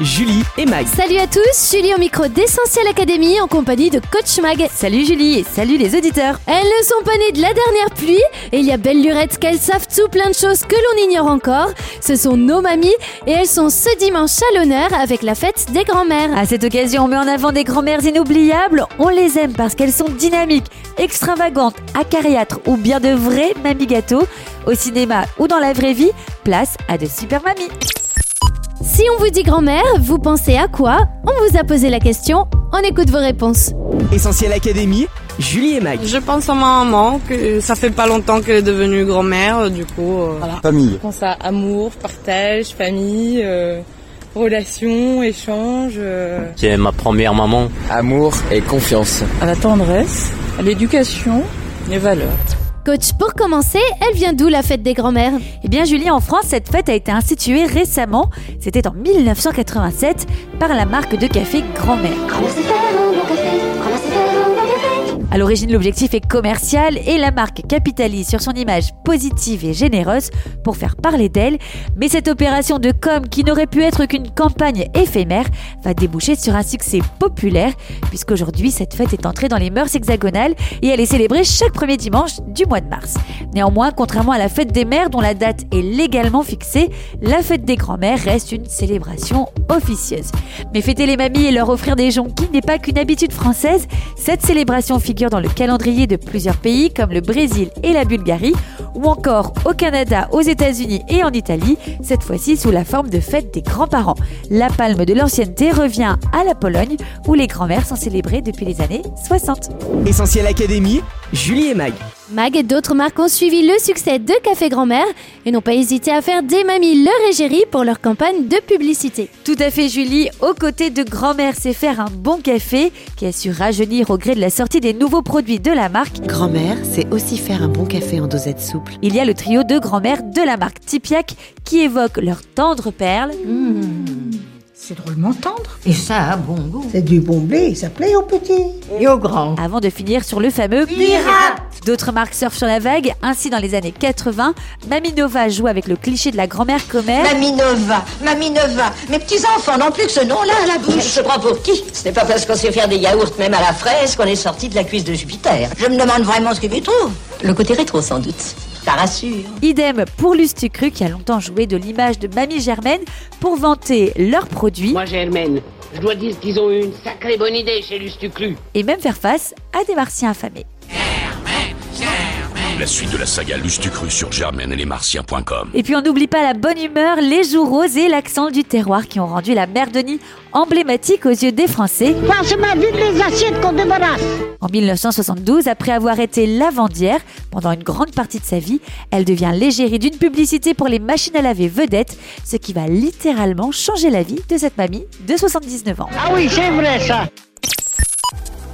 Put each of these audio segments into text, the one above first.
Julie et Mag. Salut à tous, Julie au micro d'Essentiel Academy en compagnie de Coach Mag. Salut Julie et salut les auditeurs. Elles ne sont pas nées de la dernière pluie et il y a belle lurette qu'elles savent tout plein de choses que l'on ignore encore. Ce sont nos mamies et elles sont ce dimanche à l'honneur avec la fête des grands-mères. À cette occasion, on met en avant des grand-mères inoubliables. On les aime parce qu'elles sont dynamiques, extravagantes, acariâtres ou bien de vraies mamies gâteaux. Au cinéma ou dans la vraie vie, place à de super mamies. Si on vous dit grand-mère, vous pensez à quoi On vous a posé la question, on écoute vos réponses. Essentiel Académie. Julie et Mag. Je pense à ma maman, que ça fait pas longtemps qu'elle est devenue grand-mère, du coup, euh, voilà. Famille. Je pense à amour, partage, famille, euh, relations, échanges. euh. C'est ma première maman. Amour et confiance. À la tendresse, à l'éducation, les valeurs. Coach, pour commencer, elle vient d'où la fête des grands-mères? Eh bien, Julie, en France, cette fête a été instituée récemment. C'était en 1987 par la marque de café Grand-mère. À l'origine, l'objectif est commercial et la marque capitalise sur son image positive et généreuse pour faire parler d'elle. Mais cette opération de com, qui n'aurait pu être qu'une campagne éphémère, va déboucher sur un succès populaire, puisqu'aujourd'hui, cette fête est entrée dans les mœurs hexagonales et elle est célébrée chaque premier dimanche du mois de mars. Néanmoins, contrairement à la fête des mères, dont la date est légalement fixée, la fête des grands-mères reste une célébration officieuse. Mais fêter les mamies et leur offrir des jonquilles n'est pas qu'une habitude française. Cette célébration figure dans le calendrier de plusieurs pays comme le Brésil et la Bulgarie, ou encore au Canada, aux États-Unis et en Italie, cette fois-ci sous la forme de fête des grands-parents. La palme de l'ancienneté revient à la Pologne, où les grands-mères sont célébrées depuis les années 60. Essentiel Académie. Julie et Mag. Mag et d'autres marques ont suivi le succès de Café Grand-mère et n'ont pas hésité à faire des mamies leur égérie pour leur campagne de publicité. Tout à fait Julie, aux côtés de grand-mère c'est faire un bon café qui a su rajeunir au gré de la sortie des nouveaux produits de la marque. Grand-mère, c'est aussi faire un bon café en dosette souple. Il y a le trio de grand-mère de la marque Tipiak qui évoque leurs tendres perles, C'est drôlement tendre. Et ça a bon goût. C'est du bon blé, ça plaît aux petits. Et au grand. avant de finir sur le fameux Pirate D'autres marques surfent sur la vague, ainsi dans les années 80, Mamie Nova joue avec le cliché de la grand-mère commère. Mamie Nova, Mamie Nova. Mes petits-enfants n'ont plus que ce nom-là à la bouche. Je prends pour qui? Ce n'est pas parce qu'on sait faire des yaourts même à la fraise qu'on est sorti de la cuisse de Jupiter. Je me demande vraiment ce qu'ils y trouvent. Le côté rétro, sans doute. Ça rassure. Idem pour Lustucru qui a longtemps joué de l'image de Mamie Germaine pour vanter leurs produits Moi, Germaine, je dois dire qu'ils ont eu une sacrée bonne idée chez Lustuclu. et même faire face à des martiens affamés. La suite de la saga Lustucru sur germaine et les martiens.com. Et puis on n'oublie pas la bonne humeur, les joues roses et l'accent du terroir qui ont rendu la mère Denis emblématique aux yeux des Français. Passe-moi vite les assiettes qu'on débarrasse. En 1972, après avoir été lavandière pendant une grande partie de sa vie, elle devient l'égérie d'une publicité pour les machines à laver vedettes, ce qui va littéralement changer la vie de cette mamie de 79 ans. Ah oui, c'est vrai ça.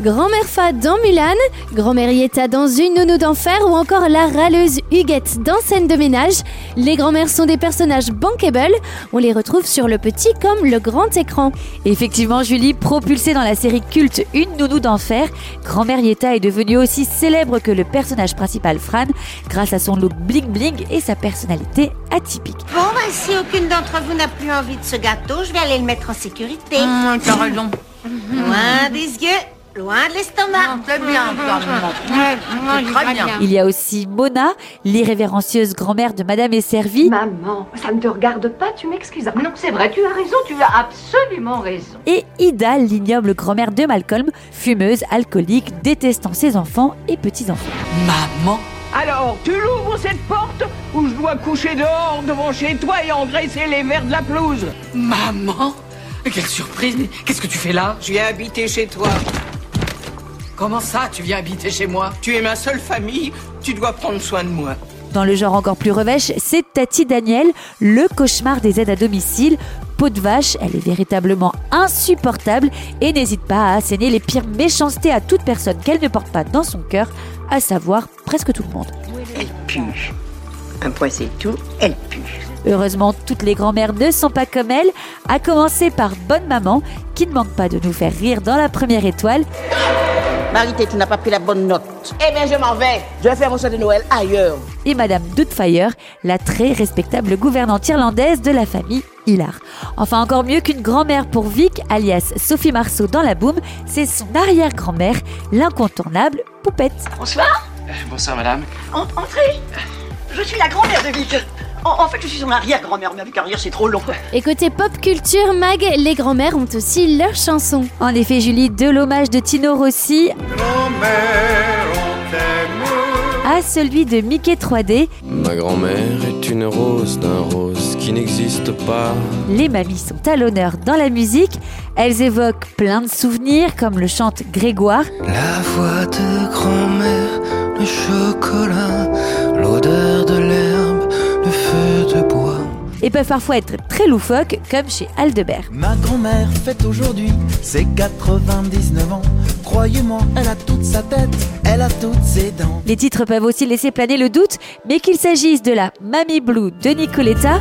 Grand-mère Fa dans Mulan, Grand-mère Yetta dans Une nounou d'enfer ou encore la râleuse Huguette dans Scène de ménage. Les grand-mères sont des personnages bankable, on les retrouve sur le petit comme le grand écran. Effectivement, Julie, propulsée dans la série culte Une nounou d'enfer, grand-mère Yetta est devenue aussi célèbre que le personnage principal Fran grâce à son look bling bling et sa personnalité atypique. Bon, bah, si aucune d'entre vous n'a plus envie de ce gâteau, je vais aller le mettre en sécurité. T'as raison. Loin des yeux, loin de l'estomac. Très bien, Très bien. Il y a aussi Mona, l'irrévérencieuse grand-mère de Madame et Servie, Maman, ça ne te regarde pas, tu m'excuses. Non, c'est vrai, tu as raison, tu as absolument raison. et Ida, l'ignoble grand-mère de Malcolm, fumeuse, alcoolique, détestant ses enfants et petits-enfants. Maman Alors, tu l'ouvres cette porte ou je dois coucher dehors devant chez toi et engraisser les verres de la pelouse? Maman Quelle surprise Qu'est-ce que tu fais là? Je viens habiter chez toi. Comment ça, tu viens habiter chez moi? Tu es ma seule famille, tu dois prendre soin de moi. Dans le genre encore plus revêche, c'est Tati Daniel, le cauchemar des aides à domicile. Peau de vache, elle est véritablement insupportable et n'hésite pas à asséner les pires méchancetés à toute personne qu'elle ne porte pas dans son cœur, à savoir presque tout le monde. Elle pue. Un point c'est tout, elle pue. Heureusement, toutes les grand-mères ne sont pas comme elle, à commencer par Bonne Maman, qui ne manque pas de nous faire rire dans la première étoile. Marité, tu n'as pas pris la bonne note. Eh bien, je m'en vais. Je vais faire mon soir de Noël ailleurs. Et Madame Doubtfire, la très respectable gouvernante irlandaise de la famille Hilar. Enfin, encore mieux qu'une grand-mère pour Vic, alias Sophie Marceau dans la boum, c'est son arrière-grand-mère, l'incontournable Poupette. Bonsoir. bonsoir, madame. entrez. Je suis la grand-mère de Vic. En, fait, je suis son arrière-grand-mère, mais avec arrière, c'est trop long. Et côté pop culture, Mag, les grand-mères ont aussi leurs chansons. En effet, Julie, de l'hommage de Tino Rossi à celui de Mickey 3D. Ma grand-mère est une rose d'un rose qui n'existe pas. Les mamies sont à l'honneur dans la musique. Elles évoquent plein de souvenirs, comme le chante Grégoire. La voix de grand-mère, le chocolat, l'odeur de Et peuvent parfois être très loufoques, comme chez Aldebert. Ma grand-mère fête aujourd'hui ses 99 ans. Croyez-moi, elle a toute sa tête, elle a toutes ses dents. Les titres peuvent aussi laisser planer le doute, mais qu'il s'agisse de la Mamie Blue de Nicoletta.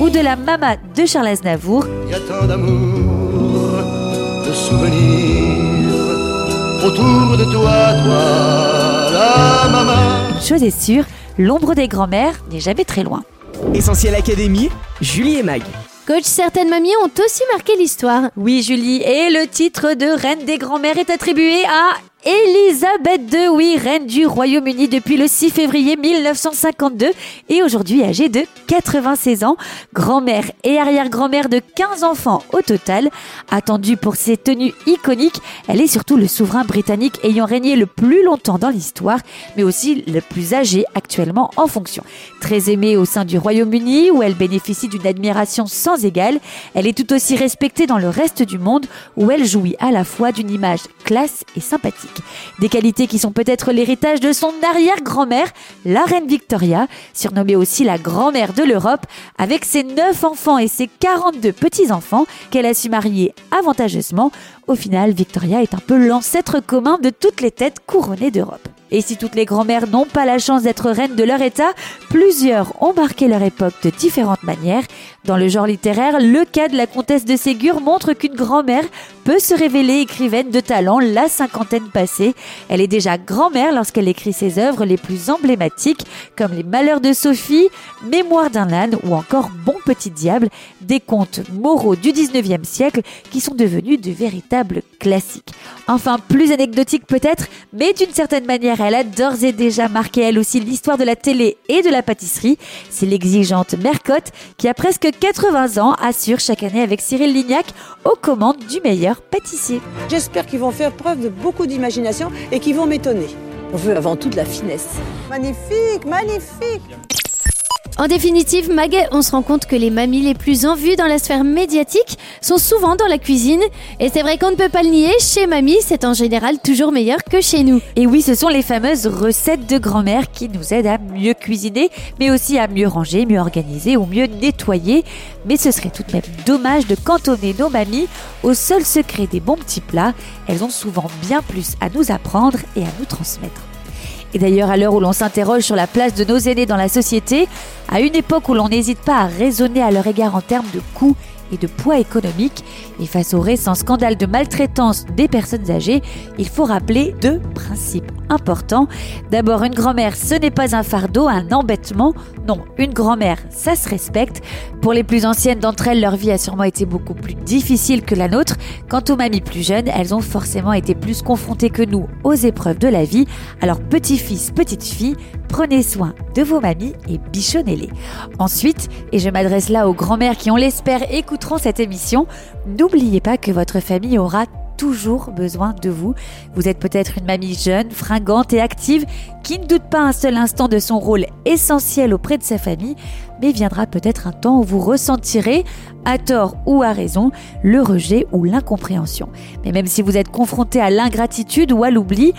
Ou de la Mama de Charles Aznavour. Il y a tant d'amour, de souvenirs autour de toi, toi, la maman. Une chose est sûre, l'ombre des grands-mères n'est jamais très loin. Essentiel Académie, Julie et Mag. Coach, certaines mamies ont aussi marqué l'histoire. Oui, Julie, et le titre de reine des grands-mères est attribué à Elisabeth II, reine du Royaume-Uni depuis le 6 février 1952 et aujourd'hui âgée de 96 ans, grand-mère et arrière-grand-mère de 15 enfants au total. Attendue pour ses tenues iconiques, elle est surtout le souverain britannique ayant régné le plus longtemps dans l'histoire, mais aussi le plus âgé actuellement en fonction. Très aimée au sein du Royaume-Uni où elle bénéficie d'une admiration sans égale, elle est tout aussi respectée dans le reste du monde où elle jouit à la fois d'une image classe et sympathique. Des qualités qui sont peut-être l'héritage de son arrière-grand-mère, la reine Victoria, surnommée aussi la grand-mère de l'Europe, avec ses 9 enfants et ses 42 petits-enfants qu'elle a su marier avantageusement. Au final, Victoria est un peu l'ancêtre commun de toutes les têtes couronnées d'Europe. Et si toutes les grand-mères n'ont pas la chance d'être reines de leur état, plusieurs ont marqué leur époque de différentes manières. Dans le genre littéraire, le cas de la comtesse de Ségur montre qu'une grand-mère peut se révéler écrivaine de talent la cinquantaine passée. Elle est déjà grand-mère lorsqu'elle écrit ses œuvres les plus emblématiques, comme Les Malheurs de Sophie, Mémoire d'un âne ou encore Bon petit diable, des contes moraux du 19e siècle qui sont devenus de véritables classiques. Enfin, plus anecdotique peut-être, mais d'une certaine manière, elle a d'ores et déjà marqué elle aussi l'histoire de la télé et de la pâtisserie. C'est l'exigeante Mercotte qui a presque 80 ans assure chaque année avec Cyril Lignac aux commandes du meilleur pâtissier. J'espère qu'ils vont faire preuve de beaucoup d'imagination et qu'ils vont m'étonner. On veut avant tout de la finesse. Magnifique, magnifique en définitive, Mag, on se rend compte que les mamies les plus en vue dans la sphère médiatique sont souvent dans la cuisine. Et c'est vrai qu'on ne peut pas le nier, chez mamie, c'est en général toujours meilleur que chez nous. Et oui, ce sont les fameuses recettes de grand-mère qui nous aident à mieux cuisiner, mais aussi à mieux ranger, mieux organiser ou mieux nettoyer. Mais ce serait tout de même dommage de cantonner nos mamies au seul secret des bons petits plats. Elles ont souvent bien plus à nous apprendre et à nous transmettre. Et d'ailleurs, à l'heure où l'on s'interroge sur la place de nos aînés dans la société, à une époque où l'on n'hésite pas à raisonner à leur égard en termes de coûts et de poids économique, et face au récent scandale de maltraitance des personnes âgées, il faut rappeler deux principes importants. D'abord, une grand-mère, ce n'est pas un fardeau, un embêtement. Non, une grand-mère, ça se respecte. Pour les plus anciennes d'entre elles, leur vie a sûrement été beaucoup plus difficile que la nôtre. Quant aux mamies plus jeunes, elles ont forcément été plus confrontées que nous aux épreuves de la vie. Alors, petit-fils, petite-fille, prenez soin de vos mamies et bichonnez-les. Ensuite, et je m'adresse là aux grand-mères qui, on l'espère, écouteront cette émission, n'oubliez pas que votre famille aura toujours besoin de vous. Vous êtes peut-être une mamie jeune, fringante et active qui ne doute pas un seul instant de son rôle essentiel auprès de sa famille, mais viendra peut-être un temps où vous ressentirez, à tort ou à raison, le rejet ou l'incompréhension. Mais même si vous êtes confronté à l'ingratitude ou à l'oubli,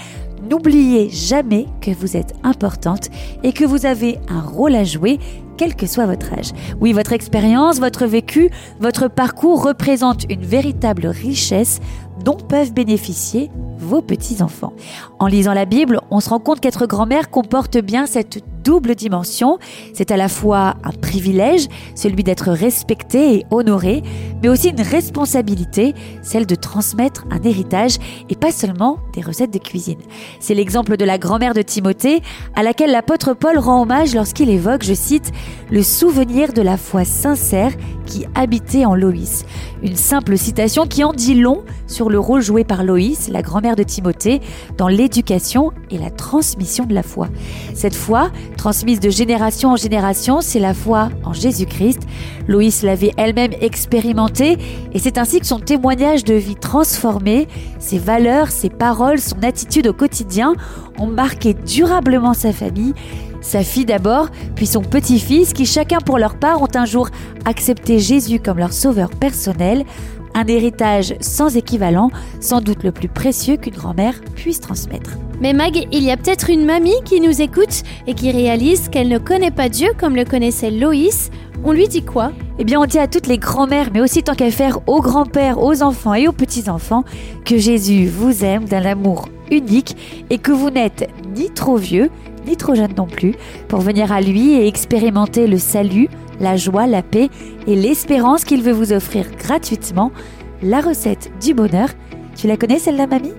N'oubliez jamais que vous êtes importante et que vous avez un rôle à jouer, quel que soit votre âge. Oui, votre expérience, votre vécu, votre parcours représentent une véritable richesse dont peuvent bénéficier vos petits-enfants. En lisant la Bible, on se rend compte qu'être grand-mère comporte bien cette double dimension. C'est à la fois un privilège, celui d'être respecté et honoré, mais aussi une responsabilité, celle de transmettre un héritage et pas seulement des recettes de cuisine. C'est l'exemple de la grand-mère de Timothée à laquelle l'apôtre Paul rend hommage lorsqu'il évoque, je cite, le souvenir de la foi sincère qui habitait en Loïs. Une simple citation qui en dit long sur le rôle joué par Loïs, la grand-mère de Timothée, dans l'éducation et la transmission de la foi. Cette foi, transmise de génération en génération, c'est la foi en Jésus-Christ. Loïs l'avait elle-même expérimentée et c'est ainsi que son témoignage de vie transformée, ses valeurs, ses paroles, son attitude au quotidien ont marqué durablement sa famille sa fille d'abord, puis son petit-fils, qui chacun pour leur part ont un jour accepté Jésus comme leur sauveur personnel, un héritage sans équivalent, sans doute le plus précieux qu'une grand-mère puisse transmettre. Mais Mag, il y a peut-être une mamie qui nous écoute et qui réalise qu'elle ne connaît pas Dieu comme le connaissait Loïs. On lui dit quoi? Eh bien, on dit à toutes les grand-mères, mais aussi tant qu'à faire aux grands-pères, aux enfants et aux petits-enfants, que Jésus vous aime d'un amour unique et que vous n'êtes ni trop vieux, ni trop jeune non plus, pour venir à lui et expérimenter le salut, la joie, la paix et l'espérance qu'il veut vous offrir gratuitement. La recette du bonheur. Tu la connais celle-là, mamie?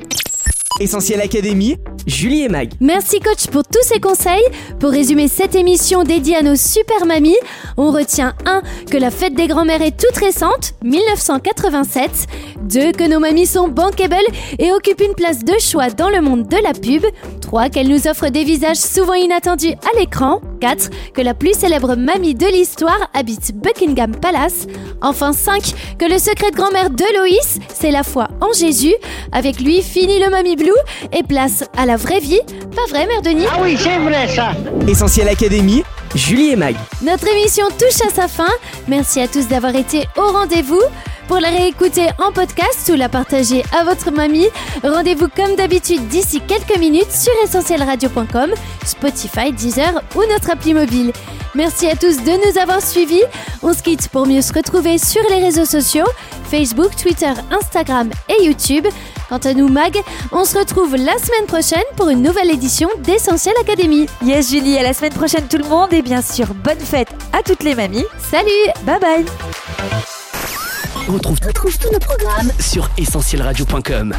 Essentiel Académie, Julie et Mag. Merci coach pour tous ces conseils. Pour résumer cette émission dédiée à nos super mamies, on retient 1. que la fête des grands-mères est toute récente, 1987. 2. que nos mamies sont bankable et occupent une place de choix dans le monde de la pub. 3. qu'elles nous offrent des visages souvent inattendus à l'écran. 4. Que la plus célèbre mamie de l'histoire habite Buckingham Palace. Enfin 5. Que le secret de grand-mère de Loïs, c'est la foi en Jésus. Avec lui, fini le Mamie Blue et place à la vraie vie. Pas vrai, Mère Denis Ah oui, c'est vrai ça Essentiel Académie, Julie et Mag. Notre émission touche à sa fin. Merci à tous d'avoir été au rendez-vous. Pour la réécouter en podcast ou la partager à votre mamie, rendez-vous comme d'habitude d'ici quelques minutes sur essentielradio.com, Spotify, Deezer ou notre appli mobile. Merci à tous de nous avoir suivis. On se quitte pour mieux se retrouver sur les réseaux sociaux, Facebook, Twitter, Instagram et YouTube. Quant à nous, Mag, on se retrouve la semaine prochaine pour une nouvelle édition d'Essentiel Académie. Yes, Julie, à la semaine prochaine tout le monde et bien sûr, bonne fête à toutes les mamies. Salut Bye bye On retrouve, tous nos programmes sur essentielradio.com.